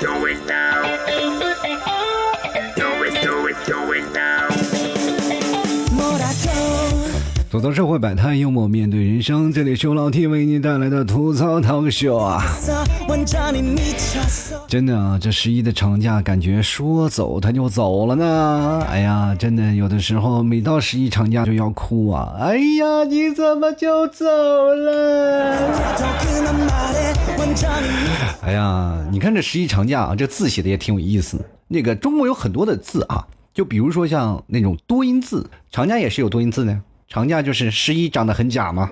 do it now. 吐槽社会百态，幽默面对人生。这里是由老 T 为你带来的吐槽 talk show 啊！真的啊，这十一的长假感觉说走它就走了呢。哎呀，真的有的时候每到十一长假就要哭啊！哎呀，你怎么就走了？哎呀，你看这十一长假啊，这字写的也挺有意思。那个中国有很多的字啊，就比如说像那种多音字，长假也是有多音字的。长假就是十一长得很假吗？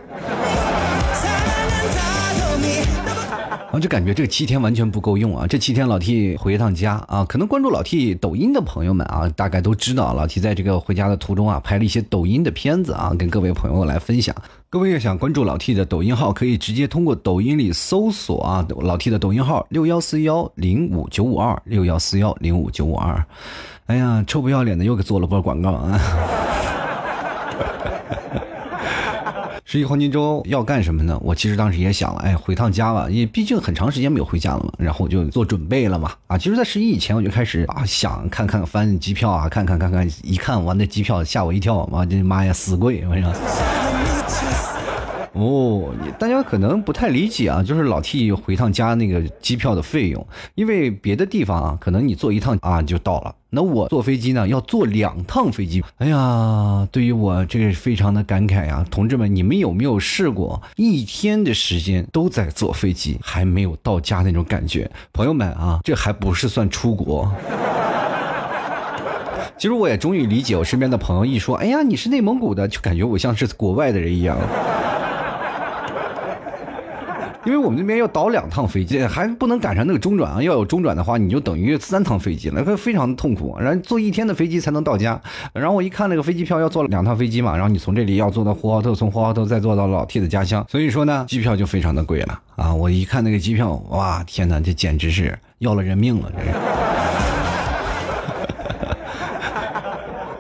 啊，就感觉这七天完全不够用啊！这七天老 T 回一趟家啊，可能关注老 T 抖音的朋友们啊，大概都知道老 T 在这个回家的途中啊，拍了一些抖音的片子啊，跟各位朋友来分享。各位要想关注老 T 的抖音号，可以直接通过抖音里搜索啊，老 T 的抖音号六幺四幺零五九五二六幺四幺零五九五二。哎呀，臭不要脸的又给做了波广告啊！十一黄金周要干什么呢？我其实当时也想了，哎，回趟家吧，也毕竟很长时间没有回家了嘛。然后我就做准备了嘛。啊，其实，在十一以前我就开始啊，想看看翻机票啊，看看看看，一看完那机票吓我一跳，妈的妈呀，死贵！我说。哦，大家可能不太理解啊，就是老 T 回趟家那个机票的费用，因为别的地方啊，可能你坐一趟啊就到了，那我坐飞机呢要坐两趟飞机。哎呀，对于我这个非常的感慨呀，同志们，你们有没有试过一天的时间都在坐飞机，还没有到家那种感觉？朋友们啊，这还不是算出国。其实我也终于理解我身边的朋友一说，哎呀，你是内蒙古的，就感觉我像是国外的人一样。因为我们那边要倒两趟飞机，还不能赶上那个中转啊！要有中转的话，你就等于三趟飞机了，那非常的痛苦。然后坐一天的飞机才能到家。然后我一看那个飞机票要坐两趟飞机嘛，然后你从这里要坐到呼和浩特，从呼和浩特再坐到老 T 的家乡，所以说呢，机票就非常的贵了啊！我一看那个机票，哇，天哪，这简直是要了人命了！这是。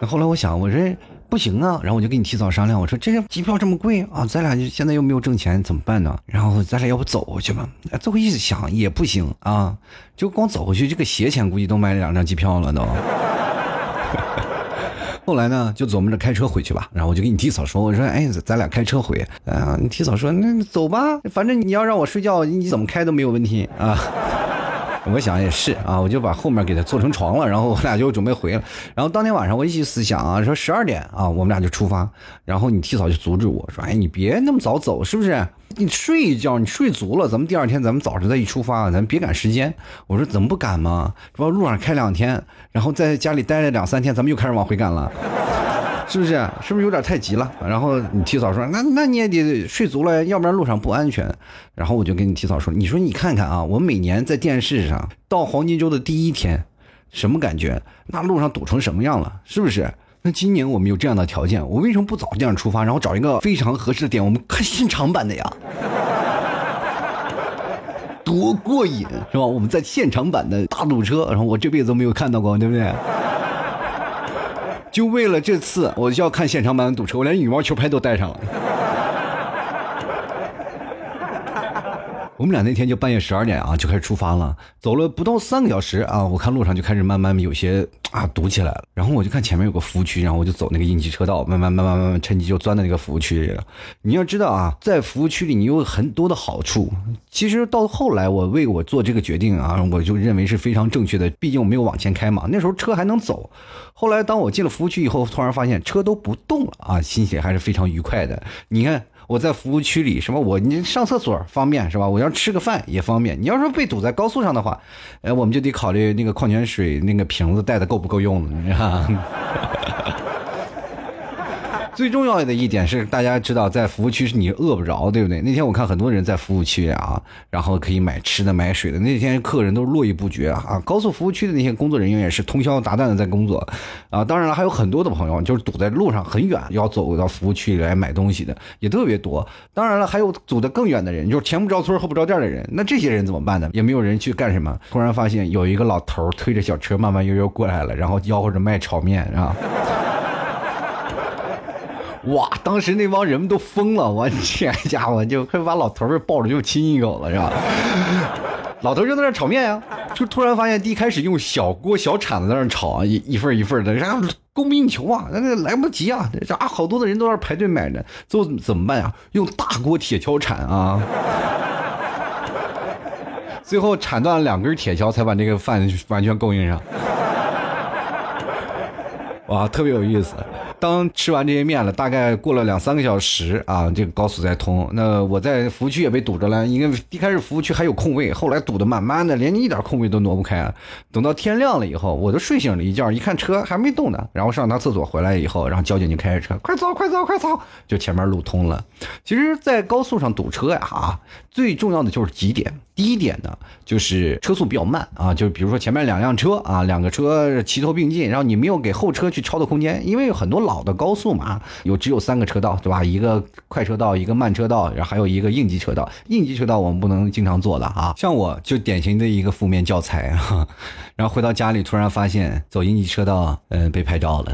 那 后来我想，我这。不行啊，然后我就跟你提早商量，我说这机票这么贵啊，咱俩就现在又没有挣钱，怎么办呢？然后咱俩要不走回去吧？最后一想也不行啊，就光走回去，这个鞋钱估计都买了两张机票了都。后来呢，就琢磨着开车回去吧。然后我就跟你提早说，我说哎，咱俩开车回。啊，你提早说，那走吧，反正你要让我睡觉，你怎么开都没有问题啊。我想也是啊，我就把后面给他做成床了，然后我俩就准备回了。然后当天晚上我一起思想啊，说十二点啊，我们俩就出发。然后你提早就阻止我说，哎，你别那么早走，是不是？你睡一觉，你睡足了，咱们第二天咱们早上再一出发，咱别赶时间。我说怎么不赶吗？说路上开两天，然后在家里待了两三天，咱们又开始往回赶了。是不是？是不是有点太急了？然后你提早说，那那你也得睡足了，要不然路上不安全。然后我就跟你提早说，你说你看看啊，我每年在电视上到黄金周的第一天，什么感觉？那路上堵成什么样了？是不是？那今年我们有这样的条件，我为什么不早这样出发，然后找一个非常合适的点，我们看现场版的呀？多过瘾是吧？我们在现场版的大堵车，然后我这辈子都没有看到过，对不对？就为了这次，我就要看现场版的堵车，我连羽毛球拍都带上了。我们俩那天就半夜十二点啊，就开始出发了，走了不到三个小时啊，我看路上就开始慢慢有些啊堵起来了。然后我就看前面有个服务区，然后我就走那个应急车道，慢慢慢慢慢慢趁机就钻到那个服务区里了。你要知道啊，在服务区里你有很多的好处。其实到后来我为我做这个决定啊，我就认为是非常正确的，毕竟我没有往前开嘛，那时候车还能走。后来，当我进了服务区以后，突然发现车都不动了啊，心情还是非常愉快的。你看我在服务区里，什么我你上厕所方便是吧？我要吃个饭也方便。你要说被堵在高速上的话，哎，我们就得考虑那个矿泉水那个瓶子带的够不够用了，你知道 最重要的一点是，大家知道，在服务区是你饿不着，对不对？那天我看很多人在服务区啊，然后可以买吃的、买水的。那天客人都络绎不绝啊！高速服务区的那些工作人员也是通宵达旦的在工作啊。当然了，还有很多的朋友就是堵在路上很远，要走到服务区里来买东西的也特别多。当然了，还有堵得更远的人，就是前不着村后不着店的人。那这些人怎么办呢？也没有人去干什么。突然发现有一个老头推着小车慢慢悠悠过来了，然后吆喝着卖炒面啊。哇！当时那帮人们都疯了，我 这家伙就快把老头儿抱着就亲一口了，是吧？老头就在那炒面呀，就突然发现第一开始用小锅小铲子在那炒啊，一一份一份的，然后供不应求啊，那那来不及啊，这啊好多的人都在排队买着，最后怎么办呀？用大锅铁锹铲啊，最后铲断了两根铁锹，才把这个饭完全供应上。哇，特别有意思。当吃完这些面了，大概过了两三个小时啊，这个高速在通。那我在服务区也被堵着了，因为一开始服务区还有空位，后来堵得慢慢的，连一点空位都挪不开。等到天亮了以后，我都睡醒了一觉，一看车还没动呢，然后上趟厕所回来以后，然后交警就开着车，快走快走快走，就前面路通了。其实，在高速上堵车呀，啊，最重要的就是几点。第一点呢，就是车速比较慢啊，就是比如说前面两辆车啊，两个车齐头并进，然后你没有给后车去超的空间，因为有很多老的高速嘛，有只有三个车道，对吧？一个快车道，一个慢车道，然后还有一个应急车道。应急车道我们不能经常坐的啊，像我就典型的一个负面教材啊。然后回到家里，突然发现走应急车道，嗯，被拍照了，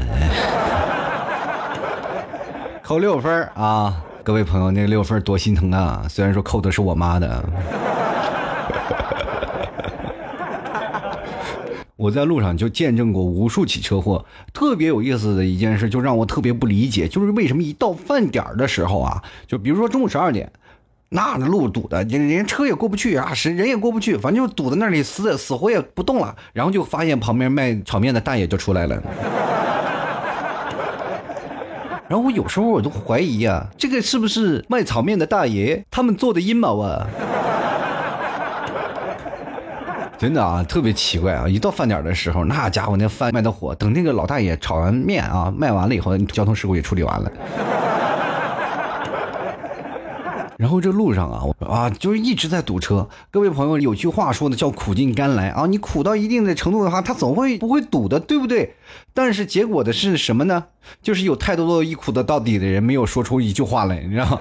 扣六分啊！各位朋友，那六分多心疼啊！虽然说扣的是我妈的。我在路上就见证过无数起车祸，特别有意思的一件事，就让我特别不理解，就是为什么一到饭点的时候啊，就比如说中午十二点，那路堵的，连车也过不去啊，是人也过不去，反正就堵在那里，死死活也不动了。然后就发现旁边卖炒面的大爷就出来了，然后我有时候我都怀疑啊，这个是不是卖炒面的大爷他们做的阴谋啊？真的啊，特别奇怪啊！一到饭点的时候，那家伙那饭卖的火，等那个老大爷炒完面啊，卖完了以后，交通事故也处理完了。然后这路上啊，我啊，就是一直在堵车。各位朋友，有句话说的叫“苦尽甘来”啊，你苦到一定的程度的话，他总会不会堵的，对不对？但是结果的是什么呢？就是有太多的一苦的到底的人，没有说出一句话来，你知道吗？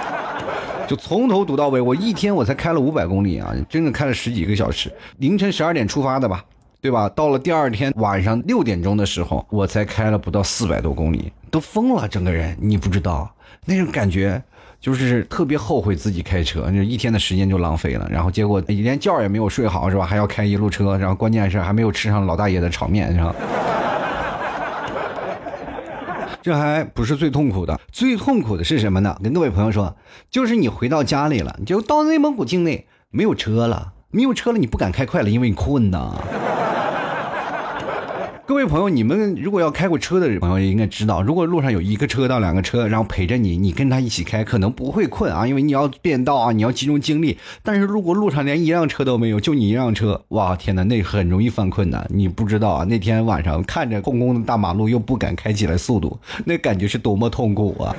就从头堵到尾，我一天我才开了五百公里啊，真的开了十几个小时。凌晨十二点出发的吧，对吧？到了第二天晚上六点钟的时候，我才开了不到四百多公里，都疯了，整个人你不知道那种感觉，就是特别后悔自己开车，那一天的时间就浪费了。然后结果连觉也没有睡好，是吧？还要开一路车，然后关键是还没有吃上老大爷的炒面，是吧？这还不是最痛苦的，最痛苦的是什么呢？跟各位朋友说，就是你回到家里了，你就到内蒙古境内没有车了，没有车了，你不敢开快了，因为你困呐。各位朋友，你们如果要开过车的朋友应该知道，如果路上有一个车道、两个车，然后陪着你，你跟他一起开，可能不会困啊，因为你要变道啊，你要集中精力。但是如果路上连一辆车都没有，就你一辆车，哇，天哪，那很容易犯困的。你不知道啊，那天晚上看着空空的大马路，又不敢开起来速度，那感觉是多么痛苦啊！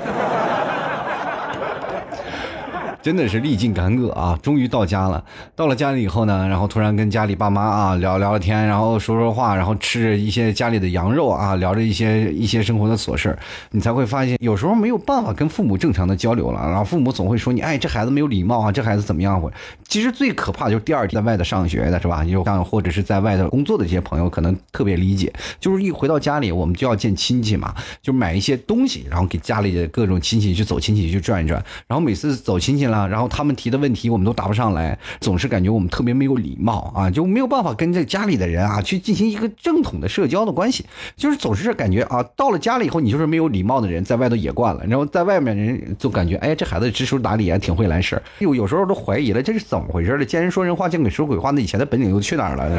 真的是历尽坎坷啊！终于到家了。到了家里以后呢，然后突然跟家里爸妈啊聊聊了天，然后说说话，然后吃一些家里的羊肉啊，聊着一些一些生活的琐事你才会发现有时候没有办法跟父母正常的交流了。然后父母总会说你，哎，这孩子没有礼貌啊，这孩子怎么样？或其实最可怕就是第二天在外头上学的是吧？就像或者是在外头工作的这些朋友可能特别理解，就是一回到家里，我们就要见亲戚嘛，就买一些东西，然后给家里的各种亲戚去走亲戚去转一转，然后每次走亲戚了。啊然后他们提的问题我们都答不上来，总是感觉我们特别没有礼貌啊，就没有办法跟这家里的人啊去进行一个正统的社交的关系，就是总是感觉啊，到了家里以后你就是没有礼貌的人，在外头也惯了，然后在外面人就感觉哎，这孩子知书达理啊，挺会来事有有时候都怀疑了，这是怎么回事了？见人说人话，见鬼说鬼话，那以前的本领又去哪儿了？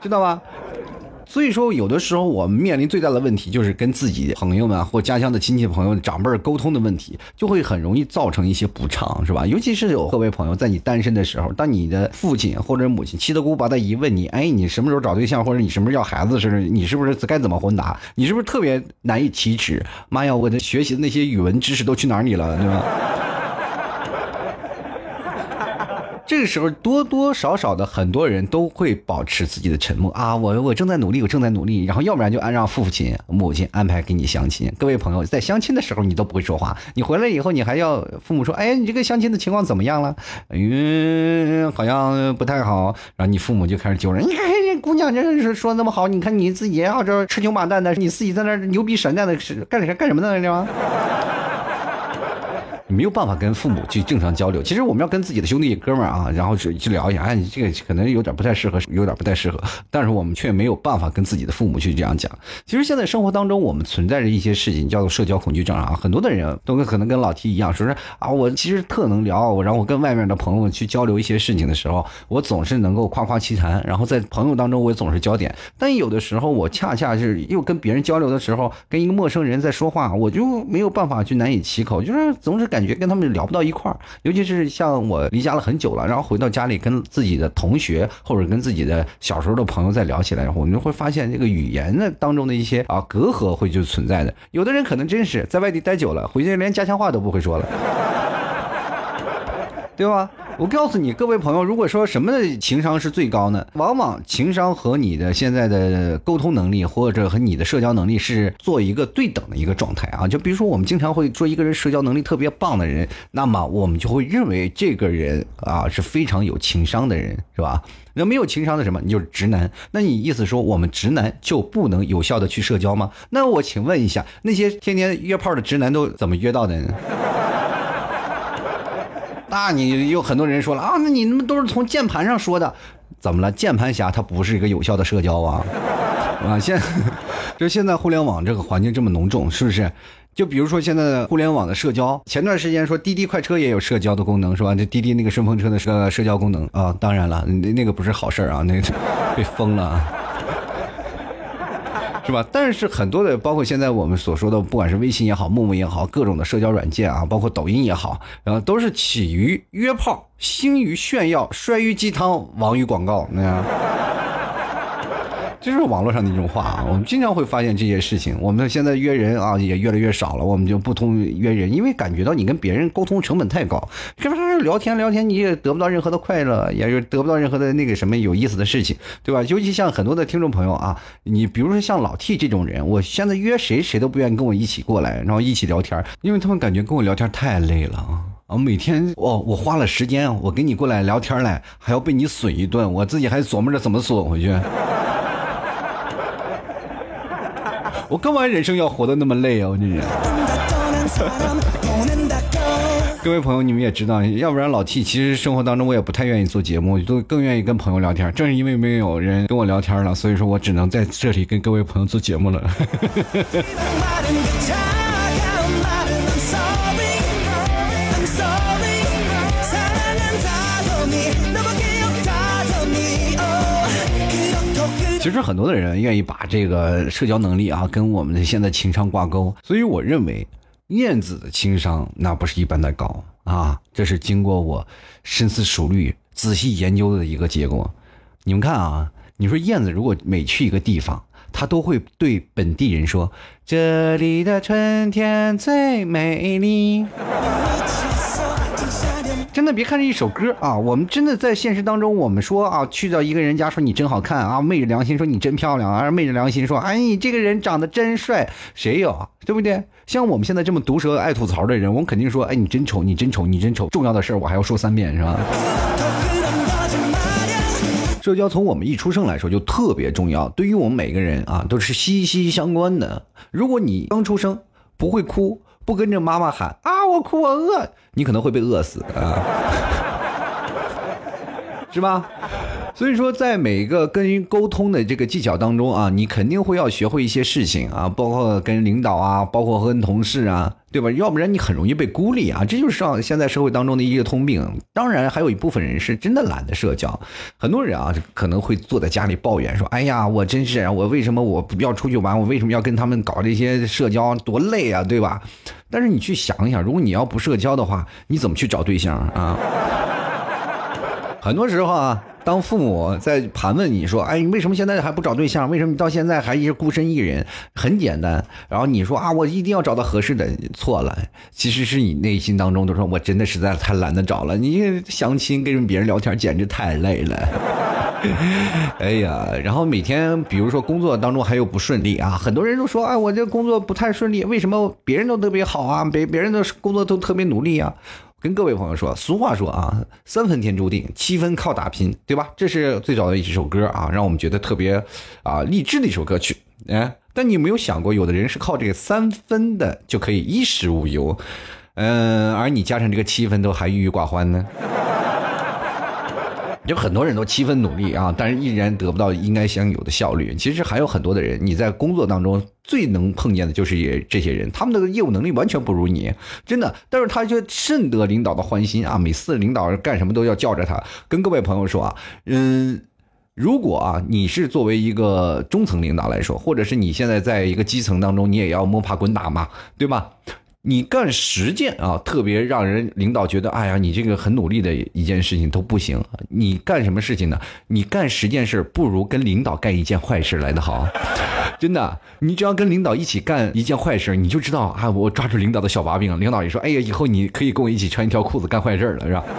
知道吗？所以说，有的时候我们面临最大的问题，就是跟自己朋友们或家乡的亲戚朋友、长辈沟通的问题，就会很容易造成一些不畅，是吧？尤其是有各位朋友在你单身的时候，当你的父亲或者母亲七大姑八大姨问你，哎，你什么时候找对象，或者你什么时候要孩子，是你是不是该怎么回答？你是不是特别难以启齿？妈呀，我的学习的那些语文知识都去哪里了，对吧？这个时候多多少少的很多人都会保持自己的沉默啊，我我正在努力，我正在努力，然后要不然就按让父亲母亲安排给你相亲。各位朋友，在相亲的时候你都不会说话，你回来以后你还要父母说，哎，你这个相亲的情况怎么样了？嗯，好像不太好。然后你父母就开始揪人，你看这姑娘这是说那么好，你看你自己要这吃穷马蛋的，你自己在那牛逼神蛋的是干啥干什么呢？是吧？没有办法跟父母去正常交流。其实我们要跟自己的兄弟哥们儿啊，然后去去聊一下，哎，你这个可能有点不太适合，有点不太适合，但是我们却没有办法跟自己的父母去这样讲。其实现在生活当中，我们存在着一些事情叫做社交恐惧症啊，很多的人都跟可能跟老 T 一样，说是啊，我其实特能聊，然后我跟外面的朋友去交流一些事情的时候，我总是能够夸夸其谈，然后在朋友当中我也总是焦点，但有的时候我恰恰是又跟别人交流的时候，跟一个陌生人在说话，我就没有办法去难以启口，就是总是感感觉跟他们聊不到一块儿，尤其是像我离家了很久了，然后回到家里跟自己的同学或者跟自己的小时候的朋友再聊起来，然后我们就会发现这个语言的当中的一些啊隔阂会就存在的，有的人可能真是在外地待久了，回去连家乡话都不会说了。对吧？我告诉你，各位朋友，如果说什么的情商是最高呢？往往情商和你的现在的沟通能力，或者和你的社交能力是做一个对等的一个状态啊。就比如说，我们经常会说一个人社交能力特别棒的人，那么我们就会认为这个人啊是非常有情商的人，是吧？那没有情商的什么，你就是直男。那你意思说我们直男就不能有效的去社交吗？那我请问一下，那些天天约炮的直男都怎么约到的呢？那你有很多人说了啊，那你们都是从键盘上说的，怎么了？键盘侠他不是一个有效的社交啊，啊，现就现在互联网这个环境这么浓重，是不是？就比如说现在的互联网的社交，前段时间说滴滴快车也有社交的功能，是吧？这滴滴那个顺风车的社社交功能啊，当然了，那那个不是好事啊，那个 被封了。是吧？但是很多的，包括现在我们所说的，不管是微信也好，陌陌也好，各种的社交软件啊，包括抖音也好，然后都是起于约炮，兴于炫耀，衰于鸡汤，亡于广告，那样。就是网络上的一种话啊，我们经常会发现这些事情。我们现在约人啊也越来越少了，我们就不通约人，因为感觉到你跟别人沟通成本太高，是不是？聊天聊天你也得不到任何的快乐，也是得不到任何的那个什么有意思的事情，对吧？尤其像很多的听众朋友啊，你比如说像老 T 这种人，我现在约谁谁都不愿意跟我一起过来，然后一起聊天，因为他们感觉跟我聊天太累了啊。啊，每天哦，我花了时间，我跟你过来聊天来，还要被你损一顿，我自己还琢磨着怎么损回去。我干嘛人生要活得那么累啊！我这人。各位朋友，你们也知道，要不然老 T 其实生活当中我也不太愿意做节目，都更愿意跟朋友聊天。正是因为没有人跟我聊天了，所以说我只能在这里跟各位朋友做节目了。其实很多的人愿意把这个社交能力啊跟我们的现在情商挂钩，所以我认为燕子的情商那不是一般的高啊，这是经过我深思熟虑、仔细研究的一个结果。你们看啊，你说燕子如果每去一个地方，它都会对本地人说：“这里的春天最美丽。”真的别看这一首歌啊，我们真的在现实当中，我们说啊，去到一个人家说你真好看啊，昧着良心说你真漂亮啊，昧着良心说哎你这个人长得真帅，谁有对不对？像我们现在这么毒舌爱吐槽的人，我们肯定说哎你真丑，你真丑，你真丑，重要的事儿我还要说三遍是吧？社交从我们一出生来说就特别重要，对于我们每个人啊都是息息相关的。如果你刚出生不会哭。不跟着妈妈喊啊！我哭，我饿，你可能会被饿死啊，是吧？所以说，在每一个跟人沟通的这个技巧当中啊，你肯定会要学会一些事情啊，包括跟领导啊，包括和同事啊，对吧？要不然你很容易被孤立啊，这就是上现在社会当中的一个通病。当然，还有一部分人是真的懒得社交，很多人啊可能会坐在家里抱怨说：“哎呀，我真是我为什么我不要出去玩？我为什么要跟他们搞这些社交？多累啊，对吧？”但是你去想一想，如果你要不社交的话，你怎么去找对象啊？很多时候啊。当父母在盘问你说：“哎，你为什么现在还不找对象？为什么到现在还一直孤身一人？”很简单，然后你说：“啊，我一定要找到合适的。”错了，其实是你内心当中都说：“我真的实在太懒得找了。”你相亲跟别人聊天简直太累了。哎呀，然后每天比如说工作当中还有不顺利啊，很多人都说：“啊，我这工作不太顺利，为什么别人都特别好啊？别别人的工作都特别努力啊？”跟各位朋友说，俗话说啊，三分天注定，七分靠打拼，对吧？这是最早的一首歌啊，让我们觉得特别啊励志的一首歌曲。哎，但你有没有想过，有的人是靠这个三分的就可以衣食无忧，嗯，而你加上这个七分都还郁郁寡欢呢。有很多人都七分努力啊，但是依然得不到应该享有的效率。其实还有很多的人，你在工作当中最能碰见的就是也这些人，他们的业务能力完全不如你，真的。但是他却甚得领导的欢心啊，每次领导干什么都要叫着他。跟各位朋友说啊，嗯，如果啊你是作为一个中层领导来说，或者是你现在在一个基层当中，你也要摸爬滚打嘛，对吧？你干十件啊，特别让人领导觉得，哎呀，你这个很努力的一件事情都不行。你干什么事情呢？你干十件事，不如跟领导干一件坏事来的好。真的，你只要跟领导一起干一件坏事，你就知道啊，我抓住领导的小把柄，领导也说，哎呀，以后你可以跟我一起穿一条裤子干坏事了，是吧？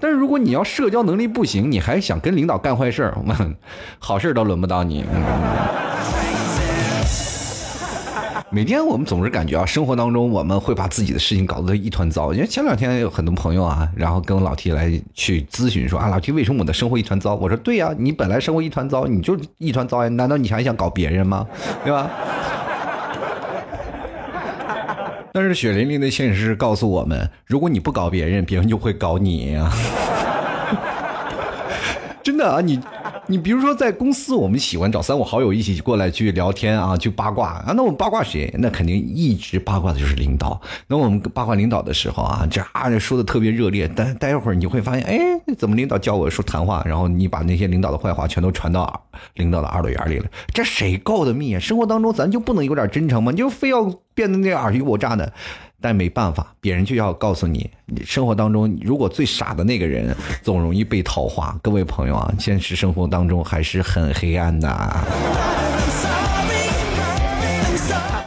但是如果你要社交能力不行，你还想跟领导干坏事，好事都轮不到你。每天我们总是感觉啊，生活当中我们会把自己的事情搞得一团糟。因为前两天有很多朋友啊，然后跟老 T 来去咨询说啊，老 T 为什么我的生活一团糟？我说对呀，你本来生活一团糟，你就一团糟呀，难道你还想搞别人吗？对吧？但是血淋淋的现实告诉我们，如果你不搞别人，别人就会搞你呀。真的啊，你。你比如说，在公司，我们喜欢找三五好友一起过来去聊天啊，去八卦啊。那我们八卦谁？那肯定一直八卦的就是领导。那我们八卦领导的时候啊，这啊说的特别热烈。但待会儿你会发现，哎，怎么领导叫我说谈话，然后你把那些领导的坏话全都传到领导的耳朵眼里了？这谁告的密啊？生活当中咱就不能有点真诚吗？你就非要变得那尔虞我诈的？但没办法，别人就要告诉你，生活当中如果最傻的那个人，总容易被桃花。各位朋友啊，现实生活当中还是很黑暗的。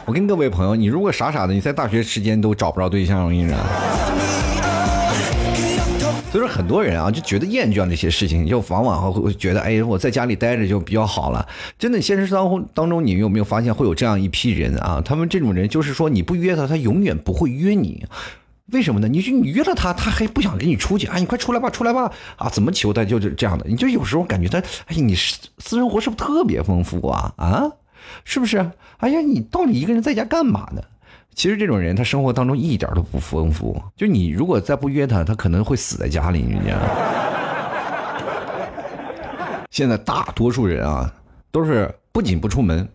我跟各位朋友，你如果傻傻的，你在大学时间都找不着对象，我跟你说。所以说，很多人啊就觉得厌倦那些事情，就往往会觉得，哎，我在家里待着就比较好了。真的，现实当中当中，你有没有发现会有这样一批人啊？他们这种人就是说，你不约他，他永远不会约你。为什么呢？你说你约了他，他还不想跟你出去啊？你快出来吧，出来吧！啊，怎么求他就是这样的。你就有时候感觉他，哎，你私生活是不是特别丰富啊？啊，是不是？哎呀，你到底一个人在家干嘛呢？其实这种人，他生活当中一点都不丰富。就你如果再不约他，他可能会死在家里，你知道吗？现在大多数人啊，都是不仅不出门。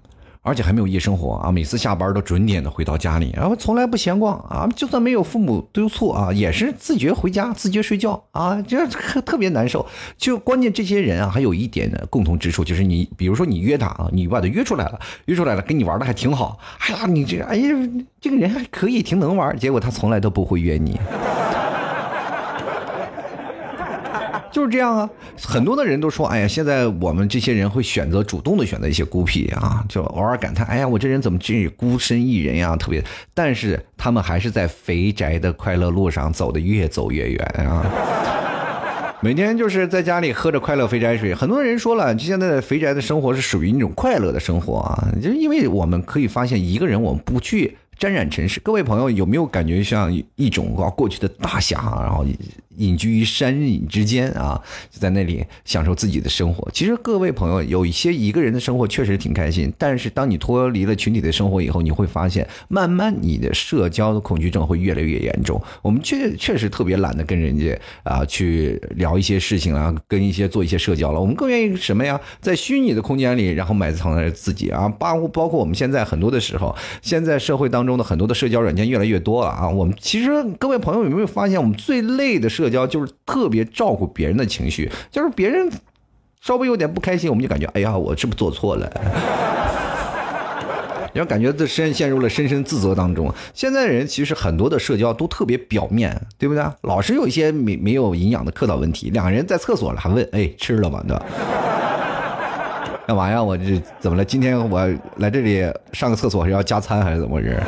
而且还没有夜生活啊！每次下班都准点的回到家里，然后从来不闲逛啊！就算没有父母督促啊，也是自觉回家、自觉睡觉啊！这特别难受。就关键这些人啊，还有一点的共同之处，就是你，比如说你约他啊，你把他约出来了，约出来了，跟你玩的还挺好。哎呀，你这，哎呀，这个人还可以，挺能玩。结果他从来都不会约你。就是这样啊，很多的人都说，哎呀，现在我们这些人会选择主动的选择一些孤僻啊，就偶尔感叹，哎呀，我这人怎么这孤身一人呀，特别，但是他们还是在肥宅的快乐路上走的越走越远啊，每天就是在家里喝着快乐肥宅水。很多人说了，就现在的肥宅的生活是属于那种快乐的生活啊，就因为我们可以发现，一个人我们不去沾染尘世。各位朋友有没有感觉像一种啊过去的大侠，然后？隐居于山隐之间啊，就在那里享受自己的生活。其实各位朋友，有一些一个人的生活确实挺开心，但是当你脱离了群体的生活以后，你会发现，慢慢你的社交的恐惧症会越来越严重。我们确确实特别懒得跟人家啊去聊一些事情啊，跟一些做一些社交了。我们更愿意什么呀？在虚拟的空间里，然后埋藏着自己啊，包包括我们现在很多的时候，现在社会当中的很多的社交软件越来越多了啊。我们其实各位朋友有没有发现，我们最累的社社交就是特别照顾别人的情绪，就是别人稍微有点不开心，我们就感觉哎呀，我是不是做错了？你要感觉自身陷入了深深自责当中。现在人其实很多的社交都特别表面对不对？老是有一些没没有营养的客套问题。两个人在厕所了还问哎吃了吗？对吧？干嘛呀？我这怎么了？今天我来这里上个厕所是要加餐还是怎么回事？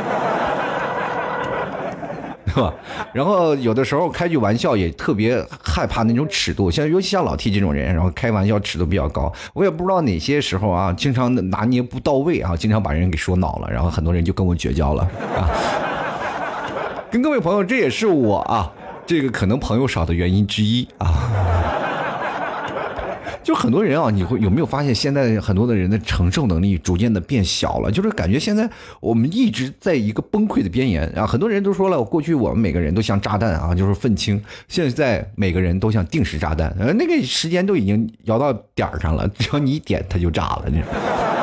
是吧？然后有的时候开句玩笑也特别害怕那种尺度，像尤其像老 T 这种人，然后开玩笑尺度比较高。我也不知道哪些时候啊，经常拿捏不到位啊，经常把人给说恼了，然后很多人就跟我绝交了啊。跟各位朋友，这也是我啊，这个可能朋友少的原因之一啊。就很多人啊，你会有没有发现，现在很多的人的承受能力逐渐的变小了？就是感觉现在我们一直在一个崩溃的边缘啊！很多人都说了，过去我们每个人都像炸弹啊，就是愤青；现在每个人都像定时炸弹，呃，那个时间都已经摇到点儿上了，只要你一点，它就炸了，你知道。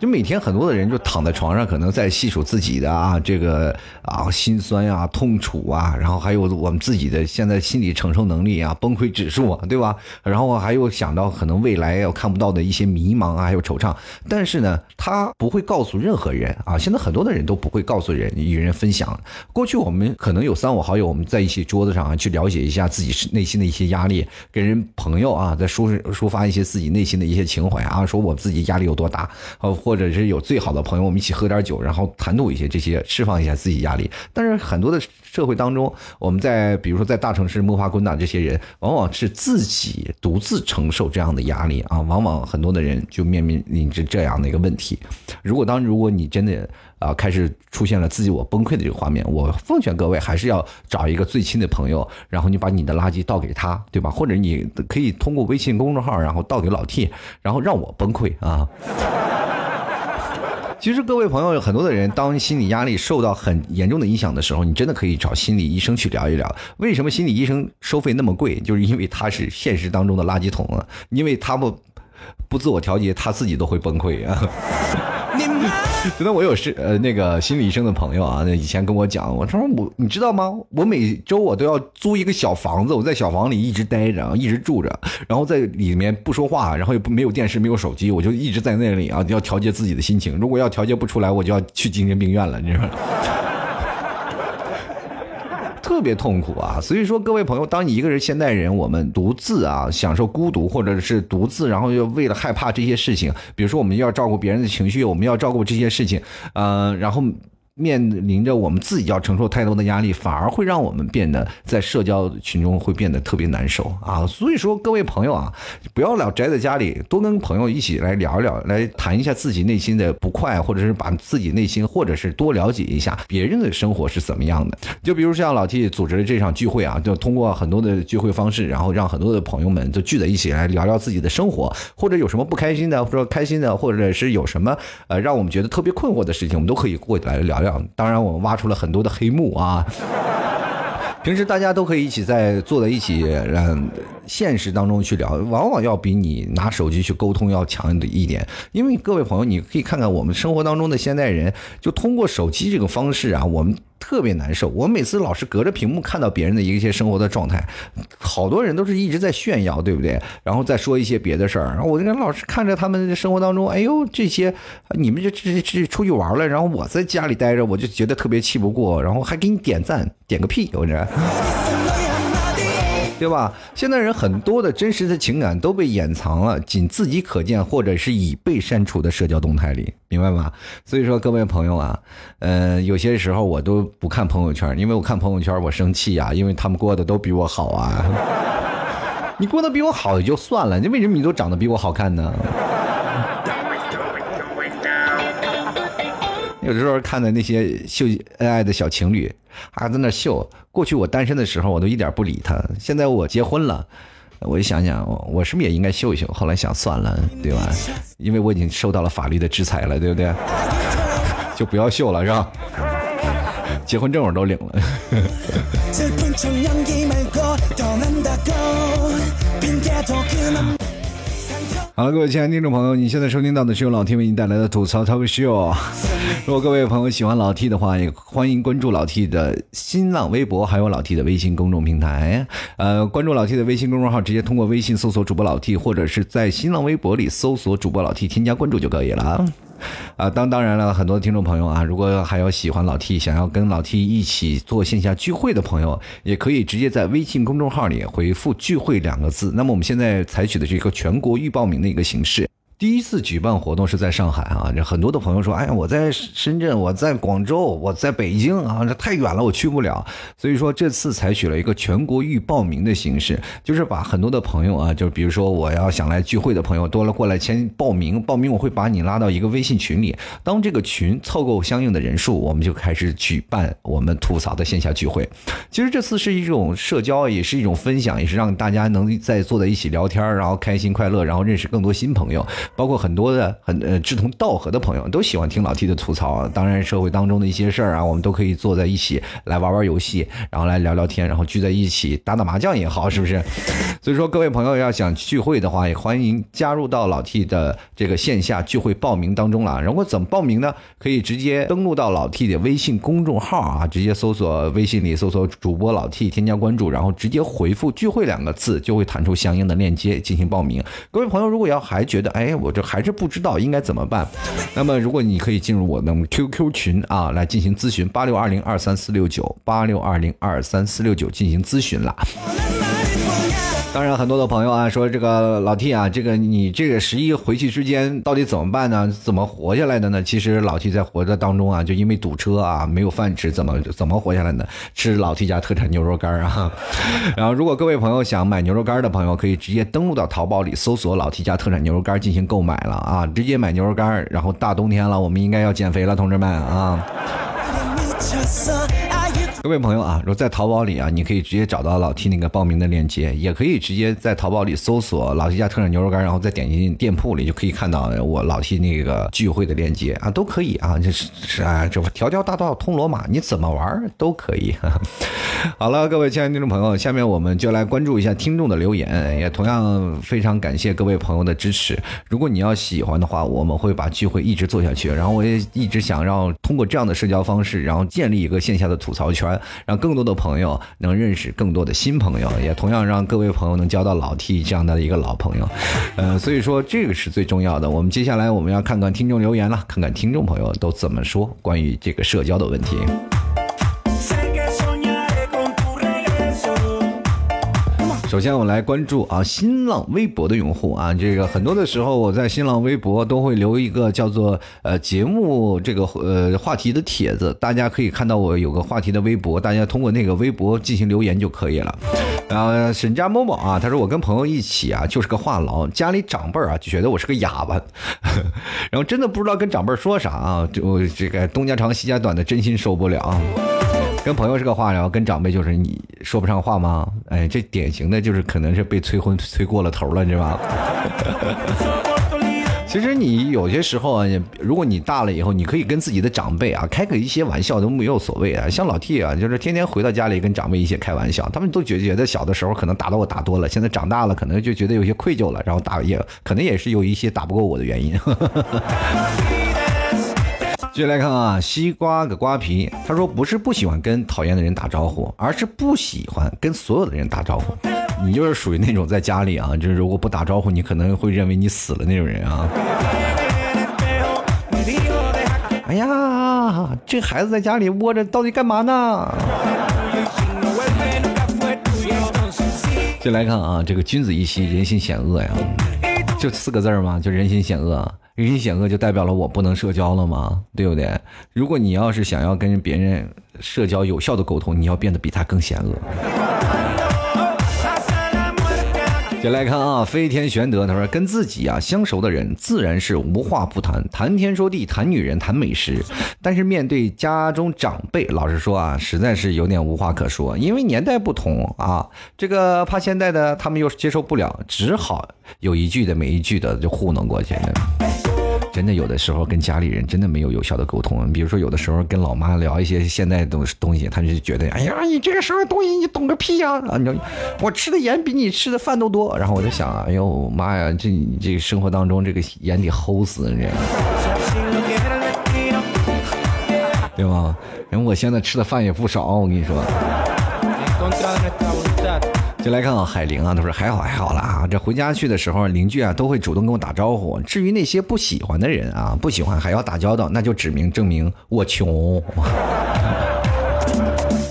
就每天很多的人就躺在床上，可能在细数自己的啊这个啊心酸啊痛楚啊，然后还有我们自己的现在心理承受能力啊崩溃指数啊，对吧？然后还有想到可能未来要看不到的一些迷茫啊，还有惆怅。但是呢，他不会告诉任何人啊。现在很多的人都不会告诉人与人分享。过去我们可能有三五好友，我们在一起桌子上啊去了解一下自己内心的一些压力，跟人朋友啊在抒抒发一些自己内心的一些情怀啊，说我自己压力有多大，呃。或或者是有最好的朋友，我们一起喝点酒，然后谈吐一些这些，释放一下自己压力。但是很多的社会当中，我们在比如说在大城市摸爬滚打这些人，往往是自己独自承受这样的压力啊。往往很多的人就面临着这样的一个问题。如果当如果你真的啊开始出现了自己我崩溃的这个画面，我奉劝各位还是要找一个最亲的朋友，然后你把你的垃圾倒给他，对吧？或者你可以通过微信公众号，然后倒给老 T，然后让我崩溃啊。其实各位朋友，很多的人当心理压力受到很严重的影响的时候，你真的可以找心理医生去聊一聊。为什么心理医生收费那么贵？就是因为他是现实当中的垃圾桶啊！因为他们不自我调节，他自己都会崩溃啊。觉得我有是呃那个心理医生的朋友啊，那以前跟我讲，我说我你知道吗？我每周我都要租一个小房子，我在小房里一直待着，一直住着，然后在里面不说话，然后也不没有电视，没有手机，我就一直在那里啊，要调节自己的心情。如果要调节不出来，我就要去精神病院了，你知道吗？特别痛苦啊！所以说，各位朋友，当你一个人现代人，我们独自啊享受孤独，或者是独自，然后又为了害怕这些事情，比如说我们要照顾别人的情绪，我们要照顾这些事情，嗯，然后。面临着我们自己要承受太多的压力，反而会让我们变得在社交群中会变得特别难受啊！所以说，各位朋友啊，不要老宅在家里，多跟朋友一起来聊聊，来谈一下自己内心的不快，或者是把自己内心，或者是多了解一下别人的生活是怎么样的。就比如像老 T 组织的这场聚会啊，就通过很多的聚会方式，然后让很多的朋友们都聚在一起来聊聊自己的生活，或者有什么不开心的，或者开心的，或者是有什么呃让我们觉得特别困惑的事情，我们都可以过来聊聊。当然，我们挖出了很多的黑幕啊！平时大家都可以一起在坐在一起，嗯，现实当中去聊，往往要比你拿手机去沟通要强的一点。因为各位朋友，你可以看看我们生活当中的现代人，就通过手机这个方式啊，我们。特别难受，我每次老是隔着屏幕看到别人的一些生活的状态，好多人都是一直在炫耀，对不对？然后再说一些别的事儿，然后我就老是看着他们生活当中，哎呦这些，你们就这这出去玩了，然后我在家里待着，我就觉得特别气不过，然后还给你点赞，点个屁，我这。对吧？现在人很多的真实的情感都被掩藏了，仅自己可见或者是已被删除的社交动态里，明白吗？所以说各位朋友啊，嗯，有些时候我都不看朋友圈，因为我看朋友圈我生气呀，因为他们过得都比我好啊。你过得比我好也就算了，你为什么你都长得比我好看呢？有的时候看的那些秀恩爱的小情侣，还在那秀。过去我单身的时候，我都一点不理他。现在我结婚了，我一想想，我是不是也应该秀一秀？后来想算了，对吧？因为我已经受到了法律的制裁了，对不对？就不要秀了，是吧？结婚证我都领了。好了，各位亲爱的听众朋友，你现在收听到的是由老 T 为您带来的吐槽 Talk Show。如果各位朋友喜欢老 T 的话，也欢迎关注老 T 的新浪微博，还有老 T 的微信公众平台。呃，关注老 T 的微信公众号，直接通过微信搜索主播老 T，或者是在新浪微博里搜索主播老 T，添加关注就可以了。啊，当当然了，很多听众朋友啊，如果还有喜欢老 T，想要跟老 T 一起做线下聚会的朋友，也可以直接在微信公众号里回复“聚会”两个字。那么我们现在采取的是一个全国预报名的一个形式。第一次举办活动是在上海啊，这很多的朋友说，哎呀，我在深圳，我在广州，我在北京啊，这太远了，我去不了。所以说这次采取了一个全国预报名的形式，就是把很多的朋友啊，就比如说我要想来聚会的朋友，多了过来先报名，报名我会把你拉到一个微信群里，当这个群凑够相应的人数，我们就开始举办我们吐槽的线下聚会。其实这次是一种社交，也是一种分享，也是让大家能在坐在一起聊天，然后开心快乐，然后认识更多新朋友。包括很多的很呃志同道合的朋友都喜欢听老 T 的吐槽，当然社会当中的一些事儿啊，我们都可以坐在一起来玩玩游戏，然后来聊聊天，然后聚在一起打打麻将也好，是不是？所以说各位朋友要想聚会的话，也欢迎加入到老 T 的这个线下聚会报名当中了。如果怎么报名呢？可以直接登录到老 T 的微信公众号啊，直接搜索微信里搜索主播老 T，添加关注，然后直接回复聚会两个字，就会弹出相应的链接进行报名。各位朋友，如果要还觉得哎我这还是不知道应该怎么办，那么如果你可以进入我的 QQ 群啊，来进行咨询八六二零二三四六九八六二零二三四六九进行咨询了。当然，很多的朋友啊说这个老 T 啊，这个你这个十一回去之间到底怎么办呢？怎么活下来的呢？其实老 T 在活着当中啊，就因为堵车啊，没有饭吃，怎么怎么活下来的？吃老 T 家特产牛肉干啊。然后，如果各位朋友想买牛肉干的朋友，可以直接登录到淘宝里搜索老 T 家特产牛肉干进行购买了啊，直接买牛肉干。然后大冬天了，我们应该要减肥了，同志们啊。各位朋友啊，如果在淘宝里啊，你可以直接找到老 T 那个报名的链接，也可以直接在淘宝里搜索老 T 家特产牛肉干，然后再点进店铺里就可以看到我老 T 那个聚会的链接啊，都可以啊，就是是啊，这条条大道通罗马，你怎么玩都可以。好了，各位亲爱的听众朋友，下面我们就来关注一下听众的留言，也同样非常感谢各位朋友的支持。如果你要喜欢的话，我们会把聚会一直做下去，然后我也一直想让通过这样的社交方式，然后建立一个线下的吐槽圈。让更多的朋友能认识更多的新朋友，也同样让各位朋友能交到老 T 这样的一个老朋友，呃，所以说这个是最重要的。我们接下来我们要看看听众留言了，看看听众朋友都怎么说关于这个社交的问题。首先，我来关注啊，新浪微博的用户啊，这个很多的时候，我在新浪微博都会留一个叫做呃节目这个呃话题的帖子，大家可以看到我有个话题的微博，大家通过那个微博进行留言就可以了。然后沈家某某啊，他说我跟朋友一起啊，就是个话痨，家里长辈啊就觉得我是个哑巴，然后真的不知道跟长辈说啥啊，就这个东家长西家短的，真心受不了。跟朋友是个话聊，跟长辈就是你说不上话吗？哎，这典型的就是可能是被催婚催过了头了，你知道吗？其实你有些时候啊，如果你大了以后，你可以跟自己的长辈啊开个一些玩笑都没有所谓啊。像老 T 啊，就是天天回到家里跟长辈一起开玩笑，他们都觉觉得小的时候可能打到我打多了，现在长大了可能就觉得有些愧疚了，然后打也可能也是有一些打不过我的原因。继续来看啊，西瓜个瓜皮，他说不是不喜欢跟讨厌的人打招呼，而是不喜欢跟所有的人打招呼。你就是属于那种在家里啊，就是如果不打招呼，你可能会认为你死了那种人啊。哎呀，这孩子在家里窝着，到底干嘛呢？进来看啊，这个君子一心，人心险恶呀，就四个字儿吗？就人心险恶。人心险恶就代表了我不能社交了吗？对不对？如果你要是想要跟别人社交有效的沟通，你要变得比他更险恶。先来看啊，飞天玄德他说，跟自己啊相熟的人自然是无话不谈，谈天说地，谈女人，谈美食。但是面对家中长辈，老实说啊，实在是有点无话可说，因为年代不同啊，这个怕现在的他们又接受不了，只好有一句的没一句的就糊弄过去。真的有的时候跟家里人真的没有有效的沟通，比如说有的时候跟老妈聊一些现代东东西，她就觉得，哎呀，你这个时候东西你懂个屁呀！啊，你我吃的盐比你吃的饭都多。然后我就想，哎呦妈呀，这你这个生活当中这个盐得齁死，你？对吗？因为我现在吃的饭也不少，我跟你说。就来看看海玲啊，他说还好还好啦啊，这回家去的时候，邻居啊都会主动跟我打招呼。至于那些不喜欢的人啊，不喜欢还要打交道，那就指明证明我穷。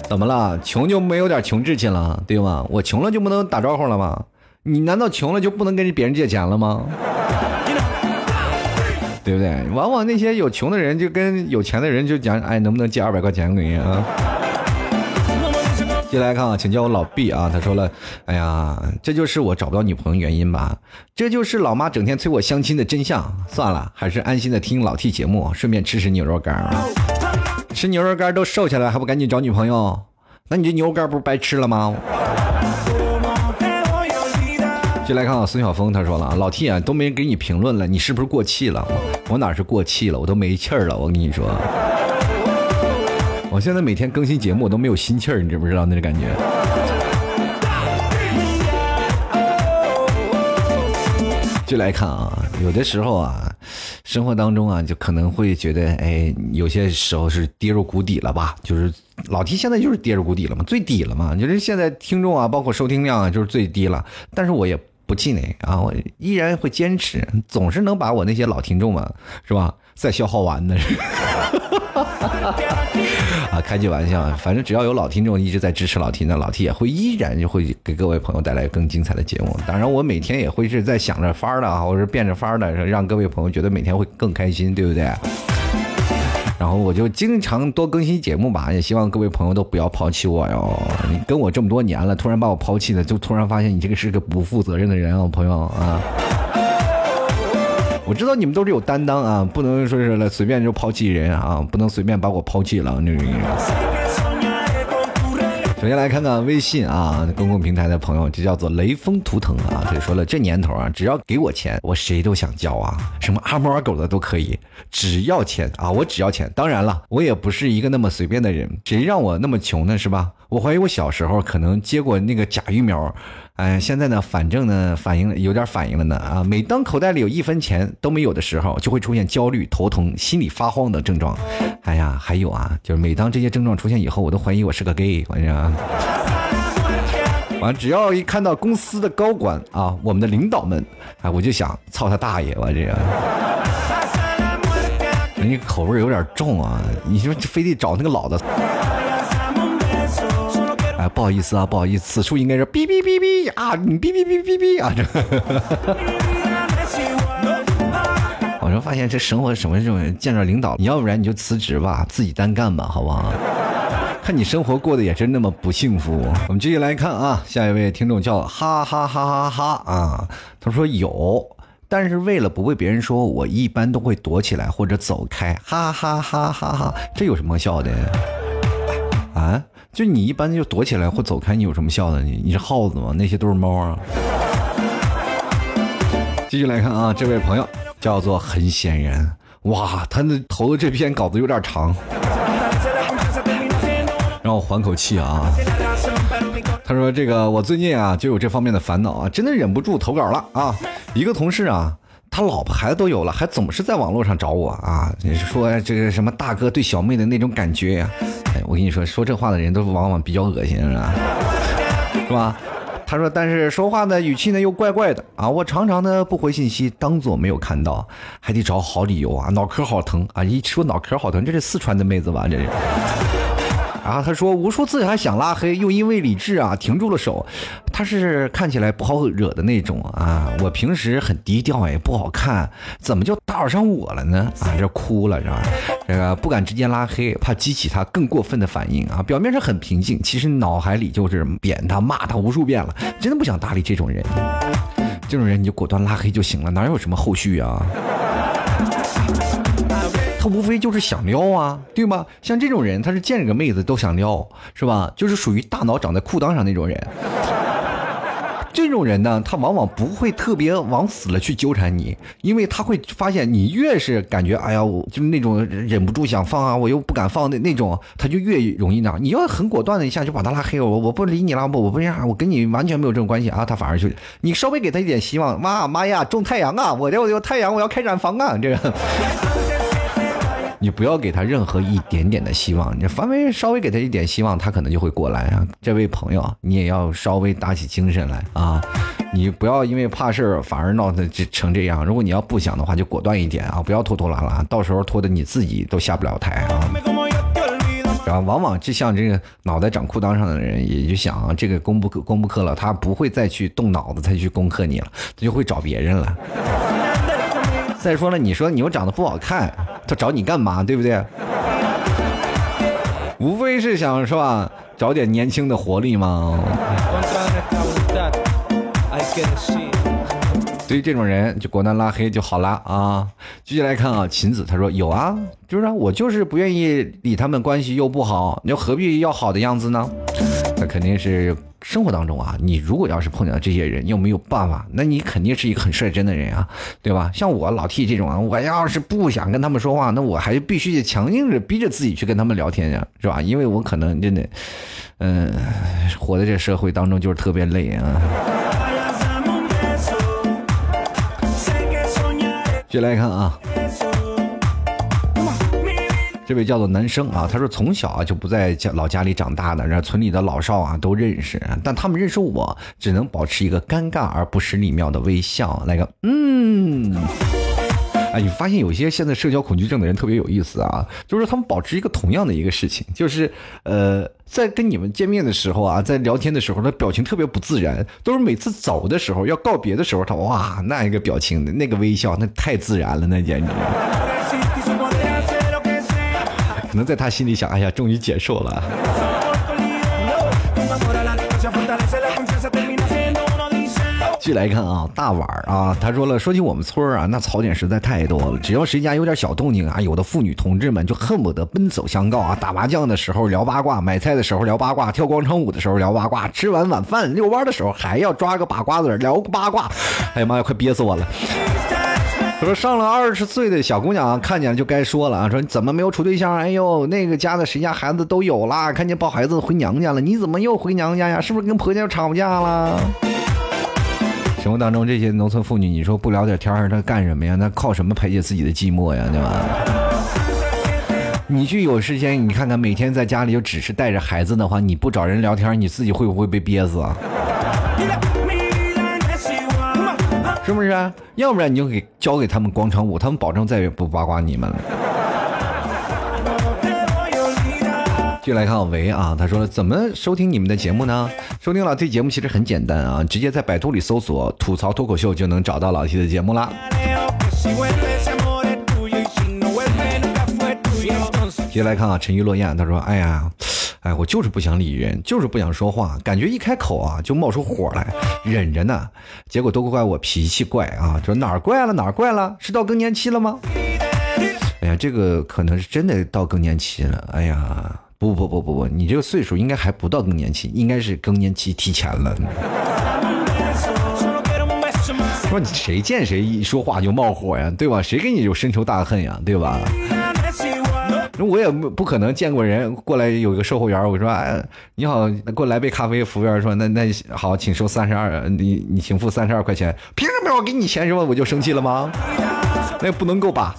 怎么了？穷就没有点穷志气了，对吗？我穷了就不能打招呼了吗？你难道穷了就不能跟别人借钱了吗？对不对？往往那些有穷的人就跟有钱的人就讲，哎，能不能借二百块钱给你啊？接下来看啊，请叫我老毕啊。他说了，哎呀，这就是我找不到女朋友原因吧？这就是老妈整天催我相亲的真相。算了，还是安心的听老 T 节目，顺便吃吃牛肉干啊。吃牛肉干都瘦下来，还不赶紧找女朋友？那你这牛肉干不是白吃了吗？就来看啊，孙晓峰他说了，老 T 啊，都没人给你评论了，你是不是过气了？我哪是过气了，我都没气儿了。我跟你说。我现在每天更新节目，我都没有心气儿，你知不知道那个感觉？就来看啊，有的时候啊，生活当中啊，就可能会觉得，哎，有些时候是跌入谷底了吧？就是老提现在就是跌入谷底了嘛，最低了嘛。就是现在听众啊，包括收听量啊，就是最低了。但是我也不气馁啊，我依然会坚持，总是能把我那些老听众们，是吧？再消耗完的。开句玩笑，反正只要有老听众一直在支持老 T，那老 T 也会依然就会给各位朋友带来更精彩的节目。当然，我每天也会是在想着法儿的，或者变着法儿的，让各位朋友觉得每天会更开心，对不对？然后我就经常多更新节目吧，也希望各位朋友都不要抛弃我哟。你跟我这么多年了，突然把我抛弃了，就突然发现你这个是个不负责任的人啊，朋友啊。我知道你们都是有担当啊，不能说是来随便就抛弃人啊，不能随便把我抛弃了。那种首先来看看微信啊，公共平台的朋友，这叫做雷锋图腾啊，他就说了，这年头啊，只要给我钱，我谁都想交啊，什么阿猫阿狗的都可以，只要钱啊，我只要钱。当然了，我也不是一个那么随便的人，谁让我那么穷呢，是吧？我怀疑我小时候可能接过那个假疫苗。哎，现在呢，反正呢，反应有点反应了呢啊！每当口袋里有一分钱都没有的时候，就会出现焦虑、头疼、心里发慌的症状。哎呀，还有啊，就是每当这些症状出现以后，我都怀疑我是个 gay。反正，完只要一看到公司的高管啊，我们的领导们，哎，我就想操他大爷！我这个，人家口味有点重啊，你说非得找那个老的。哎，不好意思啊，不好意思，此处应该是哔哔哔哔啊，你哔哔哔哔哔啊！这，我就发现这生活什么这种见着领导，你要不然你就辞职吧，自己单干吧，好不好？看你生活过得也是那么不幸福。我们继续来看啊，下一位听众叫哈哈哈哈哈啊，他说有，但是为了不被别人说，我一般都会躲起来或者走开，哈哈哈哈哈，这有什么笑的？啊？就你一般就躲起来或走开，你有什么笑的？你你是耗子吗？那些都是猫啊。继续来看啊，这位朋友叫做很显然，哇，他那投的这篇稿子有点长，让我缓口气啊。他说这个我最近啊就有这方面的烦恼啊，真的忍不住投稿了啊。一个同事啊。他老婆孩子都有了，还总是在网络上找我啊！你说这个什么大哥对小妹的那种感觉呀？哎，我跟你说，说这话的人都往往比较恶心，是吧？是吧？他说，但是说话的语气呢又怪怪的啊！我常常呢不回信息，当做没有看到，还得找好理由啊！脑壳好疼啊！一说脑壳好疼，这是四川的妹子吧？这是。然后他说无数次还想拉黑，又因为理智啊停住了手。他是看起来不好惹的那种啊。我平时很低调哎，不好看，怎么就打扰上我了呢？啊，这哭了是吧？这个不敢直接拉黑，怕激起他更过分的反应啊。表面上很平静，其实脑海里就是贬他骂他无数遍了。真的不想搭理这种人，这种人你就果断拉黑就行了，哪有什么后续啊？他无非就是想撩啊，对吗？像这种人，他是见着个妹子都想撩，是吧？就是属于大脑长在裤裆上那种人。这种人呢，他往往不会特别往死了去纠缠你，因为他会发现你越是感觉哎呀，我就是那种忍不住想放啊，我又不敢放的那种，他就越容易那样。你要很果断的一下就把他拉黑，我我不理你了，不我不样，我跟你完全没有这种关系啊，他反而就你稍微给他一点希望，妈妈呀，种太阳啊，我这我有太阳，我要开染房啊，这个。你不要给他任何一点点的希望，你稍微稍微给他一点希望，他可能就会过来啊。这位朋友，你也要稍微打起精神来啊！你不要因为怕事儿反而闹得成这样。如果你要不想的话，就果断一点啊，不要拖拖拉拉，到时候拖得你自己都下不了台啊。然后往往就像这个脑袋长裤裆上的人，也就想这个攻不攻不克了，他不会再去动脑子再去攻克你了，他就会找别人了。再说了，你说你又长得不好看，他找你干嘛？对不对？无非是想是吧，找点年轻的活力嘛。对于这种人，就果断拉黑就好了啊。继续来看啊，秦子他说有啊，就是啊，我就是不愿意理他们，关系又不好，你又何必要好的样子呢？那肯定是生活当中啊，你如果要是碰见这些人，又没有办法，那你肯定是一个很率真的人啊，对吧？像我老 T 这种啊，我要是不想跟他们说话，那我还必须得强硬着逼着自己去跟他们聊天呀，是吧？因为我可能真的，嗯，活在这社会当中就是特别累啊。继续来看啊，这位叫做男生啊，他说从小啊就不在家老家里长大的，然后村里的老少啊都认识，但他们认识我，只能保持一个尴尬而不失礼貌的微笑，来个嗯。哎，你发现有些现在社交恐惧症的人特别有意思啊，就是他们保持一个同样的一个事情，就是呃，在跟你们见面的时候啊，在聊天的时候，他表情特别不自然，都是每次走的时候要告别的时候，他哇那一个表情那个微笑，那太自然了，那简直。可能在他心里想，哎呀，终于结束了。继续来看啊，大碗啊，他说了，说起我们村啊，那槽点实在太多了。只要谁家有点小动静啊，有的妇女同志们就恨不得奔走相告啊。打麻将的时候聊八卦，买菜的时候聊八卦，跳广场舞的时候聊八卦，吃完晚饭遛弯的时候还要抓个把瓜子聊八卦。哎呀妈呀，快憋死我了！他说上了二十岁的小姑娘看见了就该说了啊，说你怎么没有处对象？哎呦，那个家的谁家孩子都有啦，看见抱孩子回娘家了，你怎么又回娘家呀？是不是跟婆家吵架了？生活当中这些农村妇女，你说不聊点天儿，她干什么呀？那靠什么排解自己的寂寞呀？对吧？你去有时间，你看看每天在家里就只是带着孩子的话，你不找人聊天，你自己会不会被憋死啊？是不是？要不然你就给交给他们广场舞，他们保证再也不八卦你们了。继续来看维啊，他说怎么收听你们的节目呢？收听老 T 节目其实很简单啊，直接在百度里搜索“吐槽脱口秀”就能找到老 T 的节目啦。接下来看啊，沉鱼落雁，他说：“哎呀，哎，我就是不想理人，就是不想说话，感觉一开口啊就冒出火来，忍着呢，结果都怪我脾气怪啊，说哪儿怪了哪儿怪了，是到更年期了吗？哎呀，这个可能是真的到更年期了，哎呀。”不不不不不，你这个岁数应该还不到更年期，应该是更年期提前了。说你谁见谁一说话就冒火呀，对吧？谁跟你有深仇大恨呀，对吧？那我也不可能见过人过来有一个售货员，我说哎你好，给我来杯咖啡。服务员说那那好，请收三十二，你你请付三十二块钱。凭什么我给你钱是吧？我就生气了吗？那不能够吧？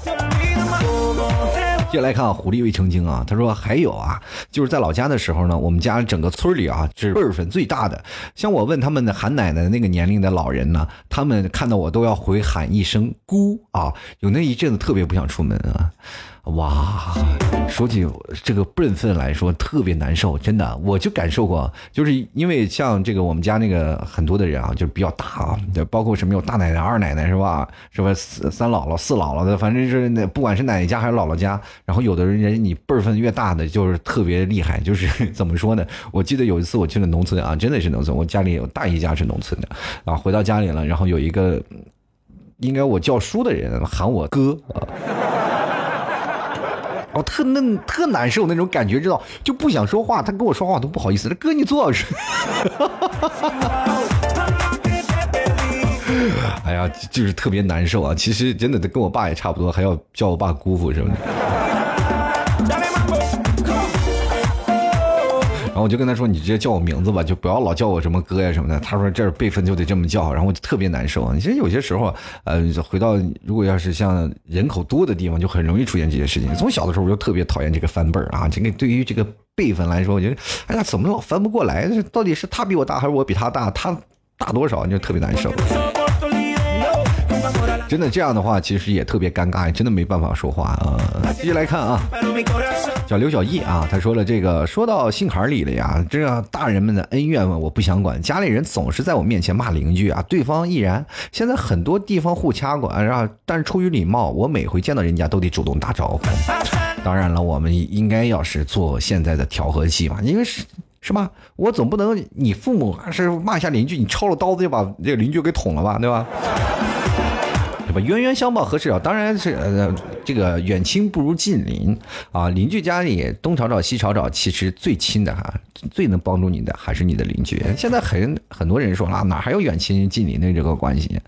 接下来看，狐狸未成精啊，他说还有啊，就是在老家的时候呢，我们家整个村里啊是辈分最大的。像我问他们的喊奶奶那个年龄的老人呢，他们看到我都要回喊一声姑啊，有那一阵子特别不想出门啊。哇，说起这个辈分来说，特别难受，真的，我就感受过，就是因为像这个我们家那个很多的人啊，就比较大啊，包括什么有大奶奶、二奶奶是吧？是吧？三姥姥、四姥姥的，反正是那不管是奶奶家还是姥姥家，然后有的人人你辈分越大的，就是特别厉害，就是怎么说呢？我记得有一次我去了农村啊，真的是农村，我家里有大姨家是农村的，啊，回到家里了，然后有一个应该我叫叔的人喊我哥啊。我特那特难受那种感觉，知道就不想说话。他跟我说话都不好意思。哥，你坐着。哎呀，就是特别难受啊！其实真的，跟我爸也差不多，还要叫我爸姑父什么的。我就跟他说：“你直接叫我名字吧，就不要老叫我什么哥呀什么的。”他说：“这辈分就得这么叫。”然后我就特别难受。其实有些时候，呃，回到如果要是像人口多的地方，就很容易出现这些事情。从小的时候我就特别讨厌这个翻辈儿啊。这个对于这个辈分来说，我觉得，哎呀，怎么老翻不过来？到底是他比我大还是我比他大？他大多少？你就特别难受。真的这样的话，其实也特别尴尬，真的没办法说话啊。继续来看啊，叫刘小艺啊，他说了这个，说到心坎里了呀，这样大人们的恩怨我不想管，家里人总是在我面前骂邻居啊，对方亦然。现在很多地方互掐过，然后但是出于礼貌，我每回见到人家都得主动打招呼。当然了，我们应该要是做现在的调和剂嘛，因为是是吧？我总不能你父母是骂一下邻居，你抄了刀子就把这个邻居给捅了吧，对吧？对吧？冤冤相报何时了？当然是呃，这个远亲不如近邻啊。邻居家里东吵吵西吵吵，其实最亲的哈，最能帮助你的还是你的邻居。现在很很多人说了，哪还有远亲近邻的这个关系？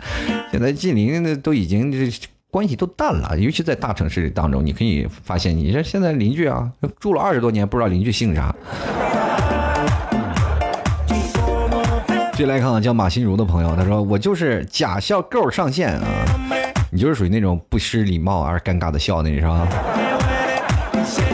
现在近邻的都已经这关系都淡了，尤其在大城市当中，你可以发现，你这现在邻居啊，住了二十多年，不知道邻居姓啥。继续来看看叫马心如的朋友，他说：“我就是假笑够上线啊，你就是属于那种不失礼貌而尴尬的笑那是吧？”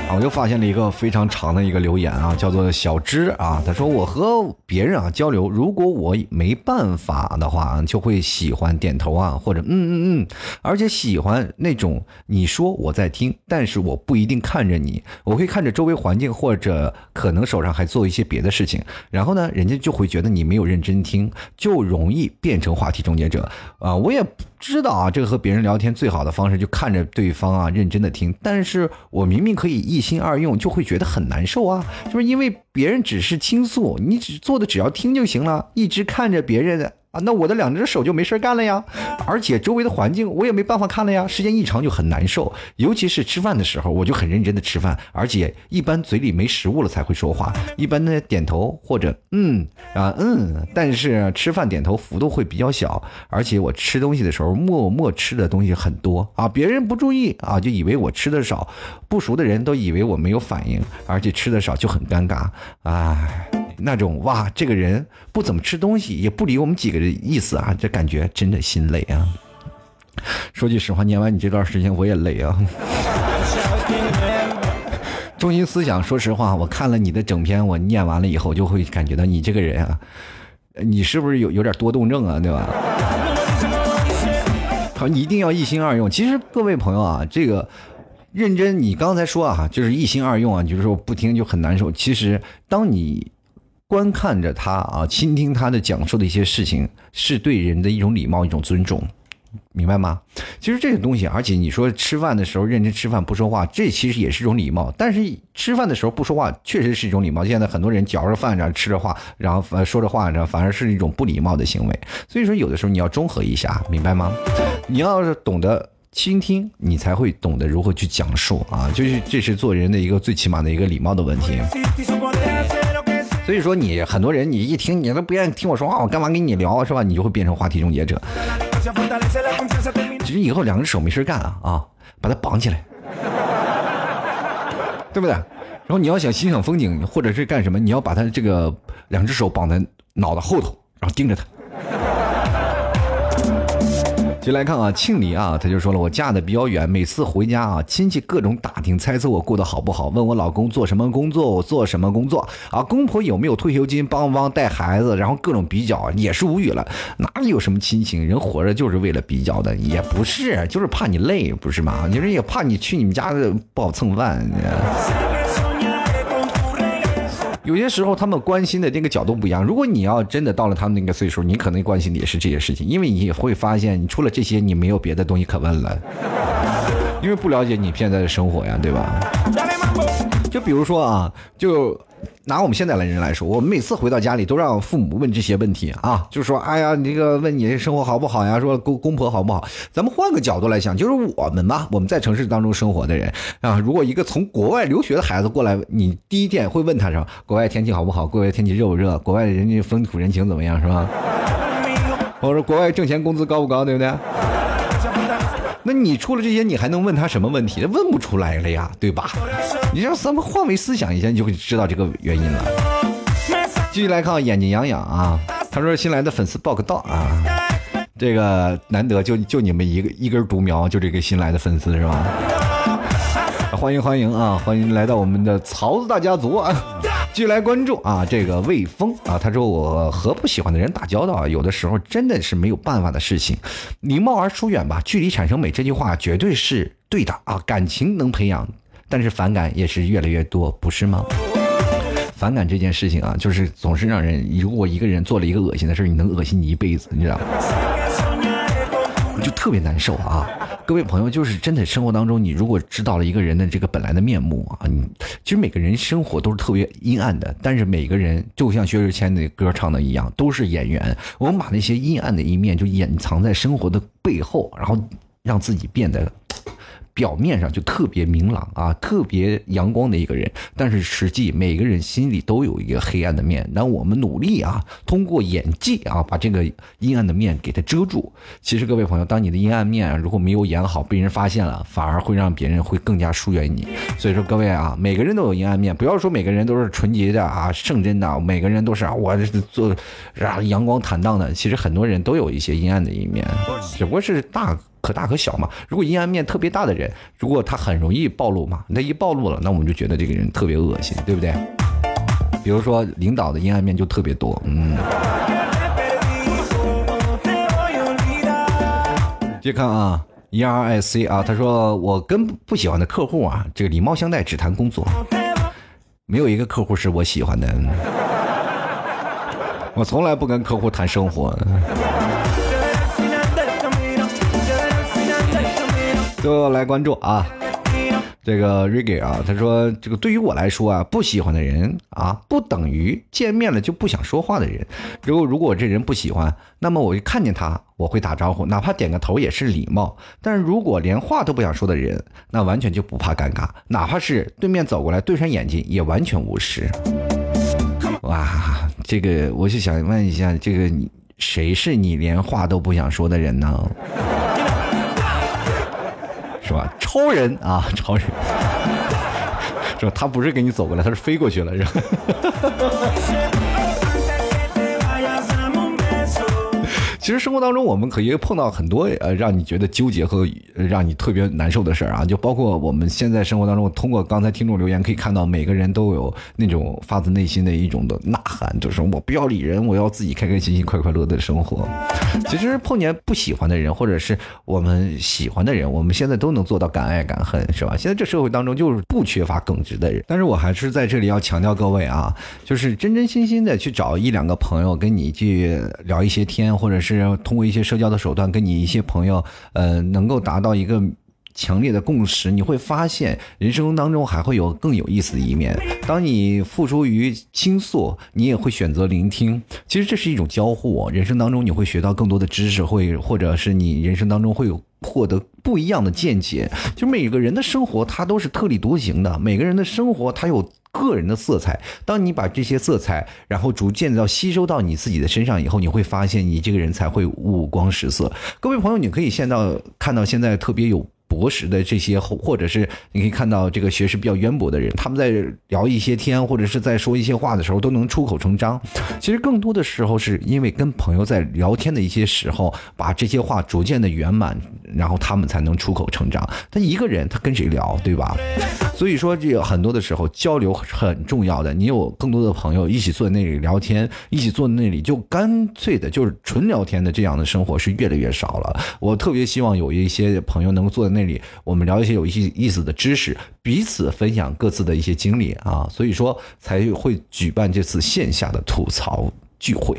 啊，我又发现了一个非常长的一个留言啊，叫做小芝啊，他说我和别人啊交流，如果我没办法的话，就会喜欢点头啊，或者嗯嗯嗯，而且喜欢那种你说我在听，但是我不一定看着你，我会看着周围环境，或者可能手上还做一些别的事情，然后呢，人家就会觉得你没有认真听，就容易变成话题终结者啊，我也。知道啊，这个和别人聊天最好的方式就看着对方啊，认真的听。但是我明明可以一心二用，就会觉得很难受啊，就是因为别人只是倾诉，你只做的只要听就行了，一直看着别人的。啊，那我的两只手就没事干了呀，而且周围的环境我也没办法看了呀，时间一长就很难受，尤其是吃饭的时候，我就很认真的吃饭，而且一般嘴里没食物了才会说话，一般呢点头或者嗯啊嗯，但是吃饭点头幅度会比较小，而且我吃东西的时候默默吃的东西很多。啊，别人不注意啊，就以为我吃的少，不熟的人都以为我没有反应，而且吃的少就很尴尬，唉。那种哇，这个人不怎么吃东西，也不理我们几个的意思啊，这感觉真的心累啊。说句实话，念完你这段时间我也累啊。中心思想，说实话，我看了你的整篇，我念完了以后，就会感觉到你这个人啊，你是不是有有点多动症啊，对吧？好，你一定要一心二用。其实各位朋友啊，这个。认真，你刚才说啊，就是一心二用啊，就是说不听就很难受。其实，当你观看着他啊，倾听他的讲述的一些事情，是对人的一种礼貌，一种尊重，明白吗？其实这个东西，而且你说吃饭的时候认真吃饭不说话，这其实也是一种礼貌。但是吃饭的时候不说话，确实是一种礼貌。现在很多人嚼着饭然后吃着话，然后呃说着话然后，反而是一种不礼貌的行为。所以说，有的时候你要中和一下，明白吗？你要是懂得。倾听，你才会懂得如何去讲述啊！就是这是做人的一个最起码的一个礼貌的问题。所以说，你很多人你一听，你都不愿意听我说话，我干嘛跟你聊是吧？你就会变成话题终结者。其实以后两只手没事干啊啊，把它绑起来，对不对？然后你要想欣赏风景或者是干什么，你要把它这个两只手绑在脑袋后头，然后盯着它。就来看啊，庆黎啊，他就说了，我嫁的比较远，每次回家啊，亲戚各种打听猜测我过得好不好，问我老公做什么工作，我做什么工作啊，公婆有没有退休金，帮不帮带孩子，然后各种比较，也是无语了，哪里有什么亲情，人活着就是为了比较的，也不是，就是怕你累，不是吗？你说也怕你去你们家不好蹭饭。有些时候他们关心的那个角度不一样。如果你要真的到了他们那个岁数，你可能关心的也是这些事情，因为你也会发现，你除了这些，你没有别的东西可问了，因为不了解你现在的生活呀，对吧？就比如说啊，就。拿我们现在的人来说，我们每次回到家里都让父母问这些问题啊，就说：“哎呀，你这个问你生活好不好呀？说公公婆好不好？”咱们换个角度来想，就是我们吧，我们在城市当中生活的人啊，如果一个从国外留学的孩子过来，你第一件会问他什么？国外天气好不好？国外天气热不热？国外人家风土人情怎么样？是吧？我说国外挣钱工资高不高？对不对？那你除了这些，你还能问他什么问题？问不出来了呀，对吧？你让咱们换位思想一下，你就会知道这个原因了。继续来看，眼睛痒痒啊，他说新来的粉丝报个到啊，这个难得就就你们一个一根独苗，就这个新来的粉丝是吧？欢迎欢迎啊，欢迎来到我们的曹子大家族啊！继续来关注啊，这个魏峰啊，他说我和不喜欢的人打交道啊，有的时候真的是没有办法的事情，礼貌而疏远吧，距离产生美，这句话绝对是对的啊，感情能培养。但是反感也是越来越多，不是吗？反感这件事情啊，就是总是让人，如果一个人做了一个恶心的事你能恶心你一辈子，你知道吗？就特别难受啊！各位朋友，就是真的生活当中，你如果知道了一个人的这个本来的面目啊，你其实每个人生活都是特别阴暗的，但是每个人就像薛之谦那歌唱的一样，都是演员。我们把那些阴暗的一面就隐藏在生活的背后，然后让自己变得。表面上就特别明朗啊，特别阳光的一个人，但是实际每个人心里都有一个黑暗的面。那我们努力啊，通过演技啊，把这个阴暗的面给它遮住。其实各位朋友，当你的阴暗面如果没有演好，被人发现了，反而会让别人会更加疏远你。所以说各位啊，每个人都有阴暗面，不要说每个人都是纯洁的啊、圣真的，每个人都是啊，我是做啊阳光坦荡的。其实很多人都有一些阴暗的一面，只不过是大。可大可小嘛。如果阴暗面特别大的人，如果他很容易暴露嘛，那一暴露了，那我们就觉得这个人特别恶心，对不对？比如说领导的阴暗面就特别多，嗯。接看啊，E R I C 啊，他说我跟不喜欢的客户啊，这个礼貌相待，只谈工作，没有一个客户是我喜欢的，我从来不跟客户谈生活。都来关注啊！这个 Riggy 啊，他说：“这个对于我来说啊，不喜欢的人啊，不等于见面了就不想说话的人。如果如果这人不喜欢，那么我一看见他，我会打招呼，哪怕点个头也是礼貌。但是如果连话都不想说的人，那完全就不怕尴尬，哪怕是对面走过来对上眼睛，也完全无视。哇，这个我就想问一下，这个你谁是你连话都不想说的人呢？”是吧？超人啊，超人，是吧？他不是给你走过来，他是飞过去了，是吧？其实生活当中，我们可以碰到很多呃，让你觉得纠结和让你特别难受的事儿啊。就包括我们现在生活当中，通过刚才听众留言可以看到，每个人都有那种发自内心的一种的呐喊，就是我不要理人，我要自己开开心心、快快乐乐的生活。其实碰见不喜欢的人，或者是我们喜欢的人，我们现在都能做到敢爱敢恨，是吧？现在这社会当中就是不缺乏耿直的人。但是我还是在这里要强调各位啊，就是真真心心的去找一两个朋友跟你去聊一些天，或者是。通过一些社交的手段，跟你一些朋友，呃，能够达到一个强烈的共识，你会发现人生当中还会有更有意思的一面。当你付出于倾诉，你也会选择聆听。其实这是一种交互，人生当中你会学到更多的知识，会或者是你人生当中会有获得不一样的见解。就每个人的生活，他都是特立独行的，每个人的生活，他有。个人的色彩，当你把这些色彩，然后逐渐的吸收到你自己的身上以后，你会发现你这个人才会五光十色。各位朋友，你可以现到看到现在特别有。博识的这些，或者是你可以看到这个学识比较渊博的人，他们在聊一些天，或者是在说一些话的时候，都能出口成章。其实更多的时候是因为跟朋友在聊天的一些时候，把这些话逐渐的圆满，然后他们才能出口成章。他一个人，他跟谁聊，对吧？所以说，这很多的时候交流很重要的。你有更多的朋友一起坐在那里聊天，一起坐在那里就干脆的就是纯聊天的这样的生活是越来越少了。我特别希望有一些朋友能够坐在那。那里我们聊一些有一些意思的知识，彼此分享各自的一些经历啊，所以说才会举办这次线下的吐槽聚会。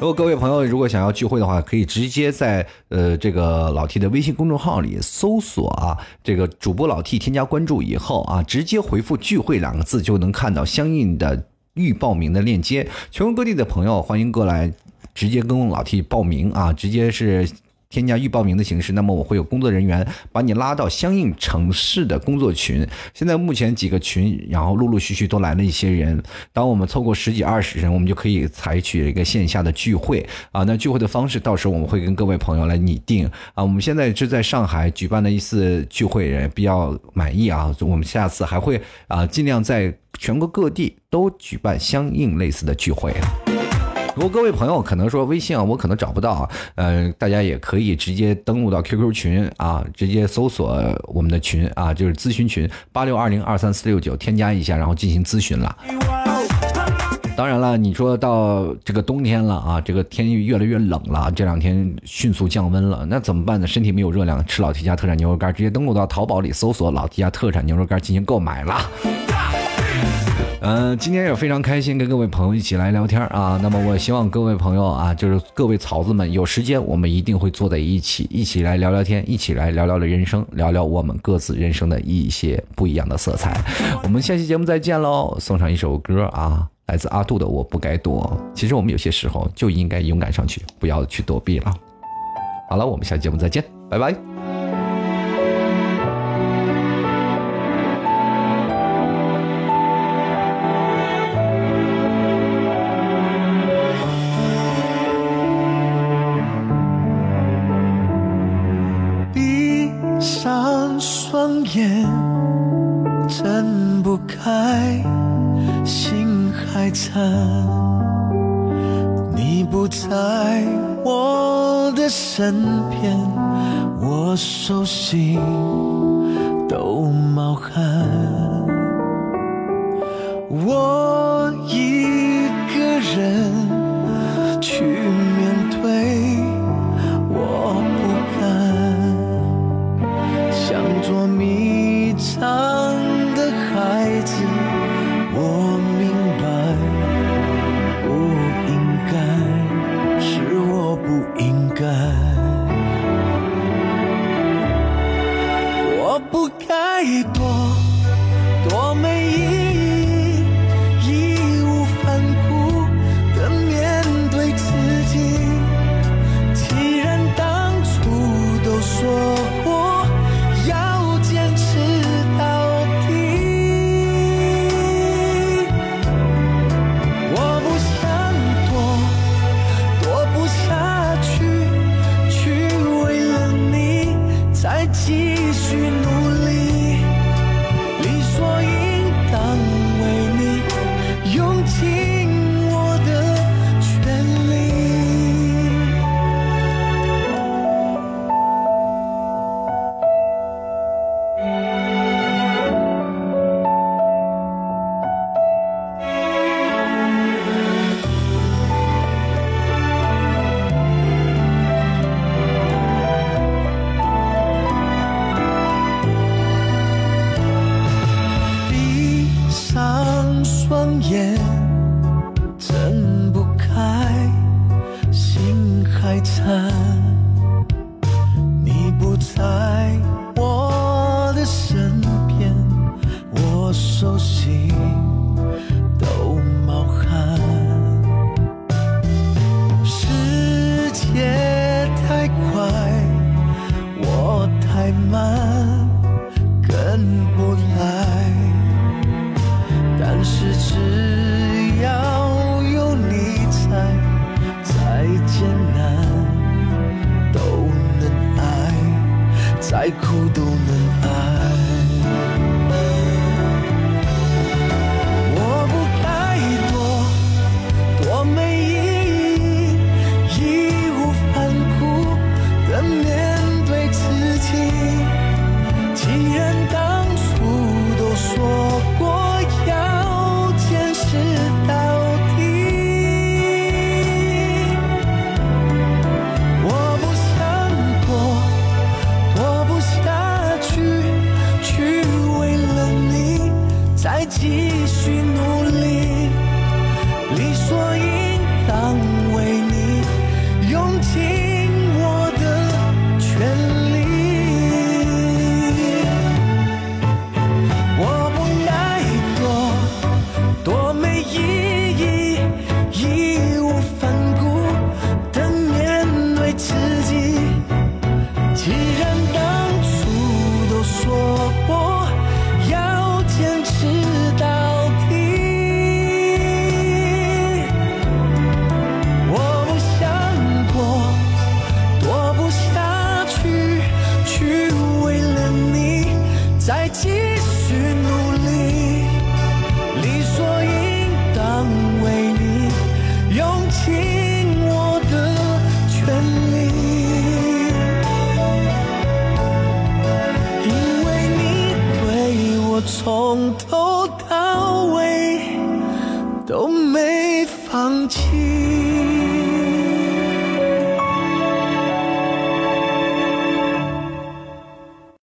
如果各位朋友如果想要聚会的话，可以直接在呃这个老 T 的微信公众号里搜索啊，这个主播老 T 添加关注以后啊，直接回复聚会两个字就能看到相应的预报名的链接。全国各地的朋友欢迎过来，直接跟老 T 报名啊，直接是。添加预报名的形式，那么我会有工作人员把你拉到相应城市的工作群。现在目前几个群，然后陆陆续续都来了一些人。当我们凑够十几二十人，我们就可以采取一个线下的聚会啊。那聚会的方式，到时候我们会跟各位朋友来拟定啊。我们现在是在上海举办的一次聚会，也比较满意啊。我们下次还会啊，尽量在全国各地都举办相应类似的聚会。如果各位朋友可能说微信啊，我可能找不到，呃，大家也可以直接登录到 QQ 群啊，直接搜索我们的群啊，就是咨询群八六二零二三四六九，添加一下，然后进行咨询了。当然了，你说到这个冬天了啊，这个天气越来越冷了，这两天迅速降温了，那怎么办呢？身体没有热量，吃老提家特产牛肉干，直接登录到淘宝里搜索“老提家特产牛肉干”进行购买了。嗯，今天也非常开心跟各位朋友一起来聊天啊。那么我希望各位朋友啊，就是各位草子们，有时间我们一定会坐在一起，一起来聊聊天，一起来聊聊的人生，聊聊我们各自人生的一些不一样的色彩。我们下期节目再见喽！送上一首歌啊，来自阿杜的《我不该躲》。其实我们有些时候就应该勇敢上去，不要去躲避了。好了，我们下期节目再见，拜拜。